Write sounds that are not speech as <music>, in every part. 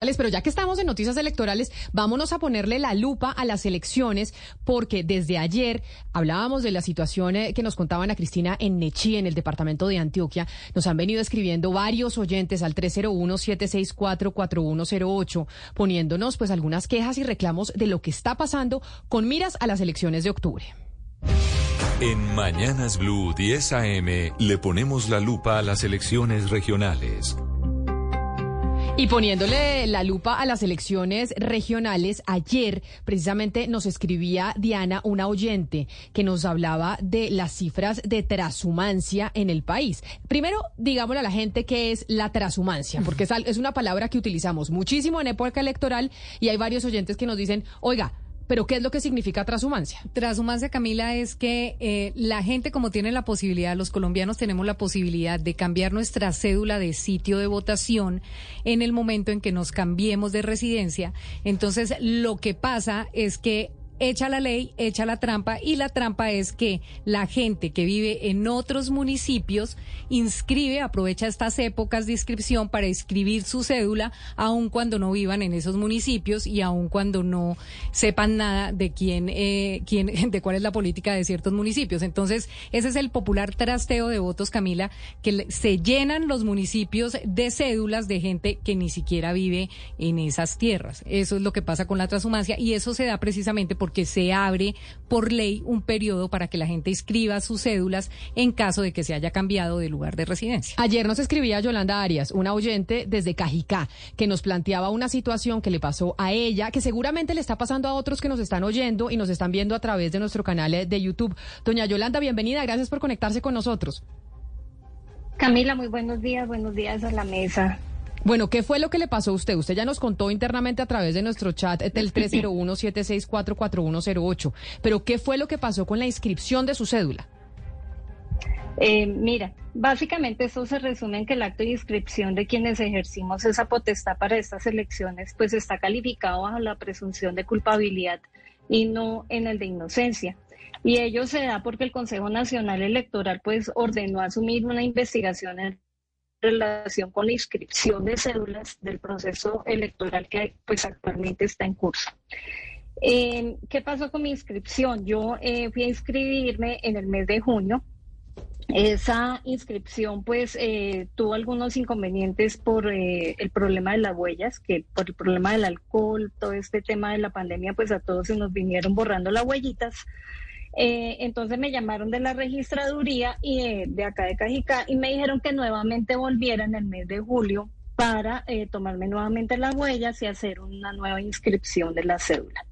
Pero ya que estamos en noticias electorales, vámonos a ponerle la lupa a las elecciones, porque desde ayer hablábamos de la situación eh, que nos contaban a Cristina en Nechí, en el departamento de Antioquia. Nos han venido escribiendo varios oyentes al 301-764-4108, poniéndonos pues algunas quejas y reclamos de lo que está pasando con miras a las elecciones de octubre. En Mañanas Blue 10 AM le ponemos la lupa a las elecciones regionales. Y poniéndole la lupa a las elecciones regionales, ayer precisamente nos escribía Diana, una oyente, que nos hablaba de las cifras de transhumancia en el país. Primero, digámosle a la gente qué es la transhumancia, porque es una palabra que utilizamos muchísimo en época electoral y hay varios oyentes que nos dicen, oiga, pero ¿qué es lo que significa transhumancia? Transhumancia, Camila, es que eh, la gente como tiene la posibilidad, los colombianos tenemos la posibilidad de cambiar nuestra cédula de sitio de votación en el momento en que nos cambiemos de residencia. Entonces, lo que pasa es que echa la ley, echa la trampa y la trampa es que la gente que vive en otros municipios inscribe, aprovecha estas épocas de inscripción para inscribir su cédula, aun cuando no vivan en esos municipios y aun cuando no sepan nada de quién, eh, quién, <laughs> de cuál es la política de ciertos municipios. Entonces, ese es el popular trasteo de votos, Camila, que se llenan los municipios de cédulas de gente que ni siquiera vive en esas tierras. Eso es lo que pasa con la transhumancia y eso se da precisamente por porque se abre por ley un periodo para que la gente inscriba sus cédulas en caso de que se haya cambiado de lugar de residencia. Ayer nos escribía Yolanda Arias, una oyente desde Cajicá, que nos planteaba una situación que le pasó a ella, que seguramente le está pasando a otros que nos están oyendo y nos están viendo a través de nuestro canal de YouTube. Doña Yolanda, bienvenida, gracias por conectarse con nosotros. Camila, muy buenos días, buenos días a la mesa. Bueno, ¿qué fue lo que le pasó a usted? Usted ya nos contó internamente a través de nuestro chat del <clears throat> 301-764-4108, pero ¿qué fue lo que pasó con la inscripción de su cédula? Eh, mira, básicamente eso se resume en que el acto de inscripción de quienes ejercimos esa potestad para estas elecciones, pues está calificado bajo la presunción de culpabilidad y no en el de inocencia. Y ello se da porque el Consejo Nacional Electoral pues ordenó asumir una investigación en relación con la inscripción de cédulas del proceso electoral que pues actualmente está en curso. Eh, ¿Qué pasó con mi inscripción? Yo eh, fui a inscribirme en el mes de junio. Esa inscripción pues eh, tuvo algunos inconvenientes por el problema de las huellas, que por el problema del alcohol, todo este tema de la pandemia, pues a todos se nos vinieron borrando las huellitas. Eh, entonces me llamaron de la registraduría y de, acá de Cajicá y me dijeron que nuevamente volviera en el mes de julio para eh, tomarme nuevamente las huellas y hacer una nueva inscripción de la cédula.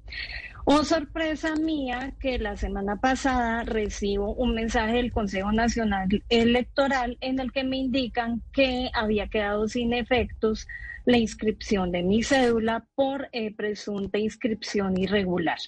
Oh, sorpresa mía que la semana pasada recibo un mensaje del Consejo Nacional Electoral en el que me indican que había quedado sin efectos la inscripción de mi cédula por eh, presunta inscripción irregular.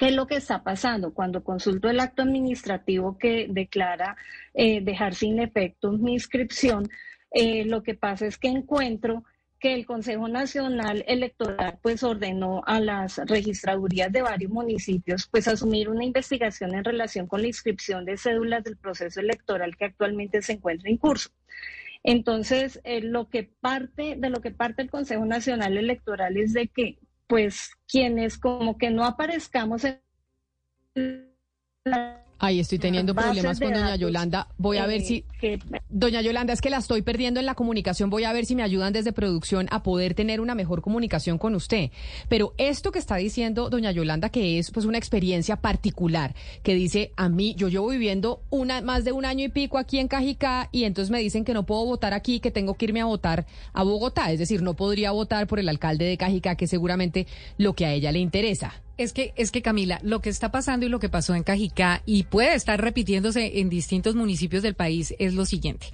¿Qué es lo que está pasando? Cuando consulto el acto administrativo que declara eh, dejar sin efecto mi inscripción, eh, lo que pasa es que encuentro que el Consejo Nacional Electoral pues ordenó a las registradurías de varios municipios pues asumir una investigación en relación con la inscripción de cédulas del proceso electoral que actualmente se encuentra en curso. Entonces, eh, lo que parte de lo que parte el Consejo Nacional Electoral es de que pues quienes como que no aparezcamos en la Ahí estoy teniendo problemas con doña Yolanda. Voy a ver si... Doña Yolanda, es que la estoy perdiendo en la comunicación. Voy a ver si me ayudan desde producción a poder tener una mejor comunicación con usted. Pero esto que está diciendo doña Yolanda, que es pues una experiencia particular, que dice, a mí, yo llevo viviendo una, más de un año y pico aquí en Cajicá y entonces me dicen que no puedo votar aquí, que tengo que irme a votar a Bogotá. Es decir, no podría votar por el alcalde de Cajicá, que seguramente lo que a ella le interesa. Es que, es que Camila, lo que está pasando y lo que pasó en Cajicá y puede estar repitiéndose en distintos municipios del país es lo siguiente.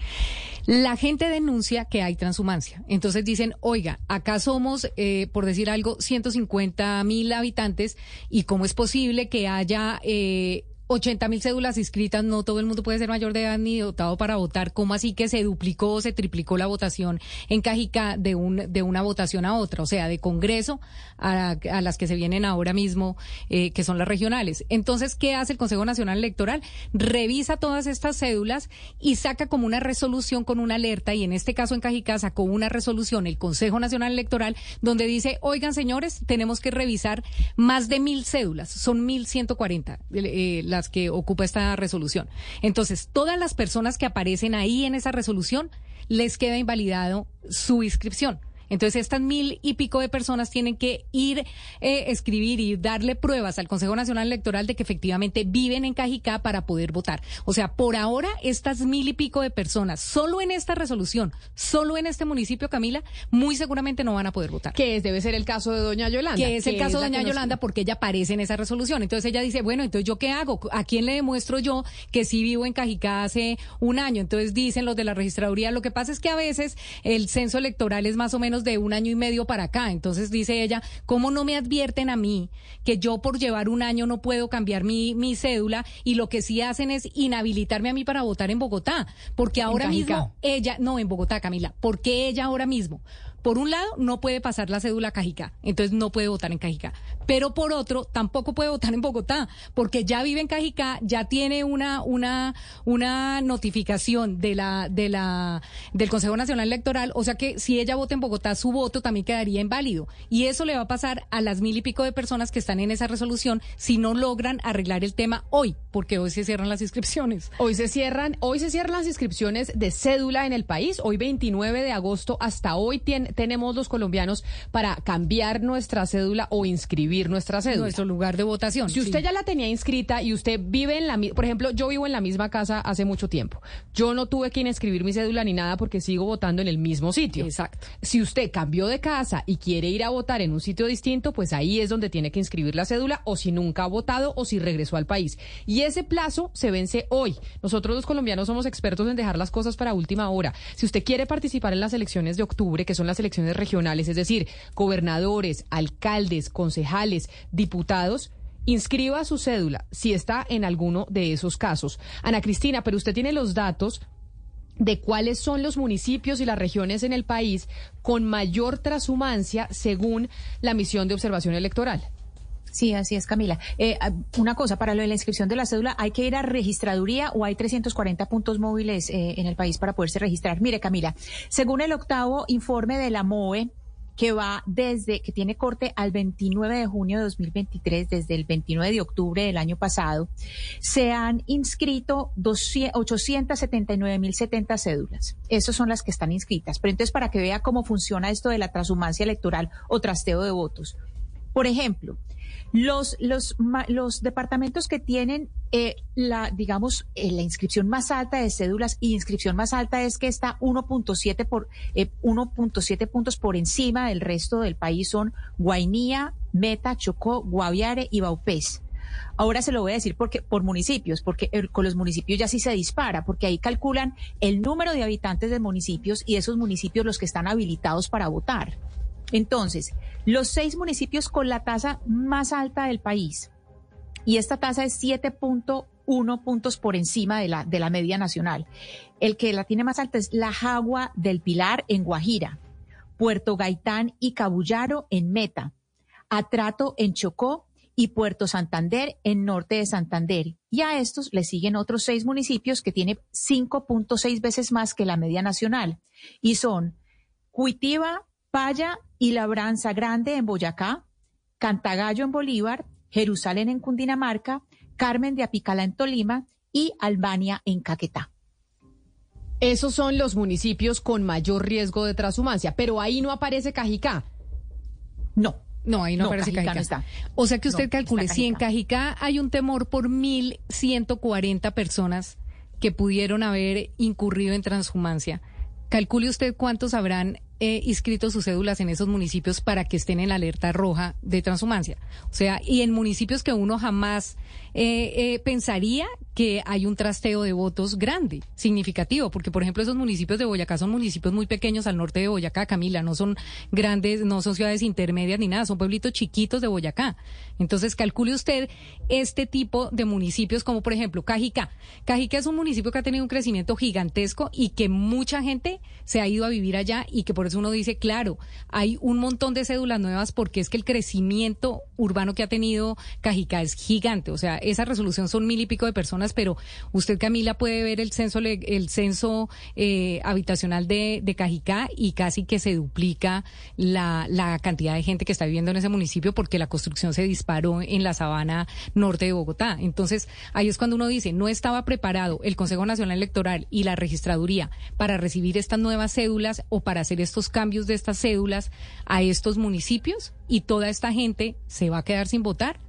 La gente denuncia que hay transhumancia. Entonces dicen, oiga, acá somos, eh, por decir algo, 150 mil habitantes y cómo es posible que haya... Eh, 80 mil cédulas inscritas, no todo el mundo puede ser mayor de edad ni dotado para votar. ¿Cómo así que se duplicó o se triplicó la votación en Cajica de, un, de una votación a otra? O sea, de Congreso a, las que se vienen ahora mismo, eh, que son las regionales. Entonces, ¿qué hace el Consejo Nacional Electoral? Revisa todas estas cédulas y saca como una resolución con una alerta, y en este caso en Cajica sacó una resolución el Consejo Nacional Electoral donde dice, oigan señores, tenemos que revisar más de mil cédulas, son mil ciento cuarenta. Eh, las que ocupa esta resolución. Entonces, todas las personas que aparecen ahí en esa resolución les queda invalidado su inscripción. Entonces, estas mil y pico de personas tienen que ir, eh, escribir y darle pruebas al Consejo Nacional Electoral de que efectivamente viven en Cajicá para poder votar. O sea, por ahora, estas mil y pico de personas, solo en esta resolución, solo en este municipio, Camila, muy seguramente no van a poder votar. Que debe ser el caso de doña Yolanda. Que es el caso de doña Yolanda porque ella aparece en esa resolución. Entonces ella dice, bueno, entonces yo qué hago? ¿A quién le demuestro yo que sí vivo en Cajicá hace un año? Entonces dicen los de la registraduría, lo que pasa es que a veces el censo electoral es más o menos de un año y medio para acá. Entonces dice ella, ¿cómo no me advierten a mí que yo por llevar un año no puedo cambiar mi, mi cédula y lo que sí hacen es inhabilitarme a mí para votar en Bogotá? Porque ahora mismo ella, no en Bogotá, Camila, porque ella ahora mismo por un lado, no puede pasar la cédula Cajica, entonces no puede votar en Cajica. Pero por otro, tampoco puede votar en Bogotá, porque ya vive en Cajica, ya tiene una, una, una notificación de la, de la, del Consejo Nacional Electoral, o sea que si ella vota en Bogotá, su voto también quedaría inválido. Y eso le va a pasar a las mil y pico de personas que están en esa resolución si no logran arreglar el tema hoy, porque hoy se cierran las inscripciones. Hoy se cierran, hoy se cierran las inscripciones de cédula en el país, hoy 29 de agosto, hasta hoy tiene tenemos los colombianos para cambiar nuestra cédula o inscribir nuestra cédula? Nuestro lugar de votación. Si usted ya la tenía inscrita y usted vive en la por ejemplo, yo vivo en la misma casa hace mucho tiempo. Yo no tuve que inscribir mi cédula ni nada porque sigo votando en el mismo sitio. Exacto. Si usted cambió de casa y quiere ir a votar en un sitio distinto, pues ahí es donde tiene que inscribir la cédula o si nunca ha votado o si regresó al país. Y ese plazo se vence hoy. Nosotros los colombianos somos expertos en dejar las cosas para última hora. Si usted quiere participar en las elecciones de octubre, que son las elecciones regionales, es decir, gobernadores, alcaldes, concejales, diputados, inscriba su cédula si está en alguno de esos casos. Ana Cristina, pero usted tiene los datos de cuáles son los municipios y las regiones en el país con mayor transhumancia según la misión de observación electoral. Sí, así es, Camila. Eh, ah, una cosa, para lo de la inscripción de la cédula, ¿hay que ir a registraduría o hay 340 puntos móviles eh, en el país para poderse registrar? Mire, Camila, según el octavo informe de la MOE, que va desde, que tiene corte al 29 de junio de 2023, desde el 29 de octubre del año pasado, se han inscrito 879.070 cédulas. Esas son las que están inscritas. Pero entonces, para que vea cómo funciona esto de la transhumancia electoral o trasteo de votos. Por ejemplo, los, los, los departamentos que tienen eh, la, digamos, eh, la inscripción más alta de cédulas y inscripción más alta es que está 1.7 por eh, 1.7 puntos por encima del resto del país son Guainía, Meta, Chocó, Guaviare y Baupés. Ahora se lo voy a decir porque por municipios, porque con los municipios ya sí se dispara, porque ahí calculan el número de habitantes de municipios y esos municipios los que están habilitados para votar. Entonces, los seis municipios con la tasa más alta del país, y esta tasa es 7.1 puntos por encima de la, de la media nacional. El que la tiene más alta es La Jagua del Pilar en Guajira, Puerto Gaitán y Cabullaro en Meta, Atrato en Chocó y Puerto Santander en norte de Santander. Y a estos le siguen otros seis municipios que tienen 5.6 veces más que la media nacional. Y son Cuitiva, Paya y Labranza Grande en Boyacá, Cantagallo en Bolívar, Jerusalén en Cundinamarca, Carmen de Apicala en Tolima y Albania en Caquetá. Esos son los municipios con mayor riesgo de transhumancia, pero ahí no aparece Cajicá. No. No, ahí no, aparece Cajicá. está. O sea que usted calcule, si en Cajicá hay un temor por 1.140 personas que pudieron haber incurrido en transhumancia, calcule usted cuántos habrán eh, inscrito sus cédulas en esos municipios para que estén en la alerta roja de transhumancia. O sea, y en municipios que uno jamás eh, eh, pensaría que hay un trasteo de votos grande, significativo, porque por ejemplo esos municipios de Boyacá son municipios muy pequeños al norte de Boyacá, Camila, no son grandes, no son ciudades intermedias ni nada, son pueblitos chiquitos de Boyacá. Entonces calcule usted este tipo de municipios como por ejemplo Cajicá. Cajicá es un municipio que ha tenido un crecimiento gigantesco y que mucha gente se ha ido a vivir allá y que por eso uno dice, claro, hay un montón de cédulas nuevas porque es que el crecimiento urbano que ha tenido Cajicá es gigante. O sea, esa resolución son mil y pico de personas, pero usted, Camila, puede ver el censo, el censo eh, habitacional de, Cajicá y casi que se duplica la, la cantidad de gente que está viviendo en ese municipio porque la construcción se disparó en la sabana norte de Bogotá. Entonces, ahí es cuando uno dice, no estaba preparado el Consejo Nacional Electoral y la registraduría para recibir estas nuevas cédulas o para hacer estos cambios de estas cédulas a estos municipios y toda esta gente se va a quedar sin votar.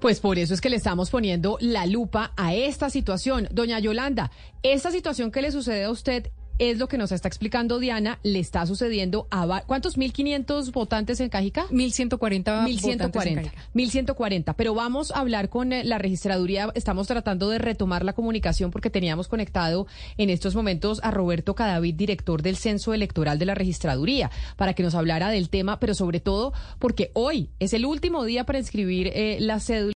Pues por eso es que le estamos poniendo la lupa a esta situación. Doña Yolanda, esta situación que le sucede a usted es lo que nos está explicando Diana, le está sucediendo a ¿cuántos 1500 votantes en Cajica? 1140 1140. 1140, pero vamos a hablar con eh, la registraduría, estamos tratando de retomar la comunicación porque teníamos conectado en estos momentos a Roberto Cadavid, director del Censo Electoral de la registraduría, para que nos hablara del tema, pero sobre todo porque hoy es el último día para inscribir eh, la cédula